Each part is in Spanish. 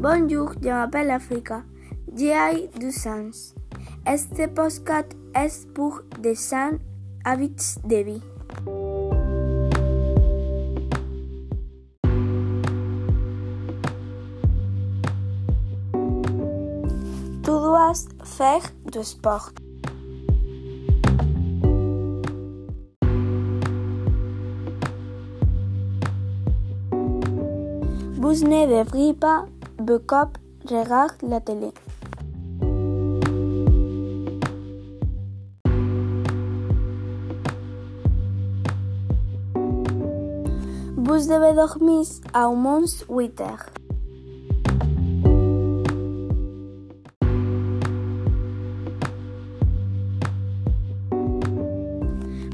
Bonjour, je m'appelle Africa. J'ai 12 ans. Este podcast es pour des sains habits de vie. Tu dois faire du sport. Vous ne devriez pas beaucoup regarder la télé. Vous devez dormir au moins 8 heures.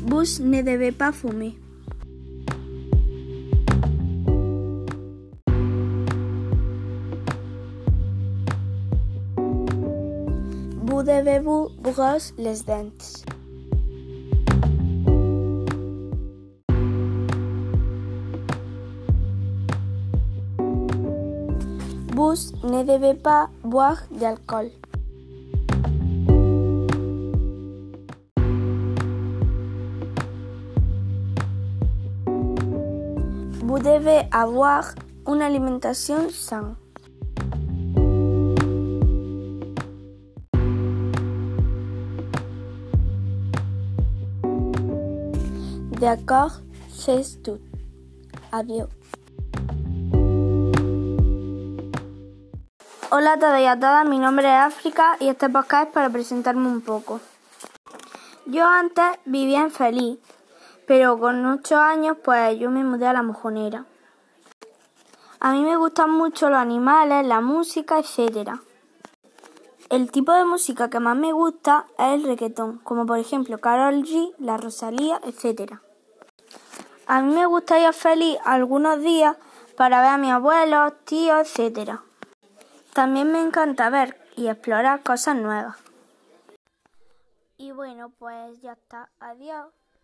Vous ne devez pas fumer. Vous brosser les dents. Vous ne devez pas boire d'alcool. Vous devez avoir une alimentation saine. D'accord, c'est tout. Adiós. Hola a todos y a todas, mi nombre es África y este podcast es para presentarme un poco. Yo antes vivía en Feliz, pero con 8 años pues yo me mudé a la mojonera. A mí me gustan mucho los animales, la música, etc. El tipo de música que más me gusta es el reggaetón, como por ejemplo Karol G, La Rosalía, etc. A mí me gusta ir Feliz algunos días para ver a mis abuelos, tíos, etc. También me encanta ver y explorar cosas nuevas. Y bueno, pues ya está. Adiós.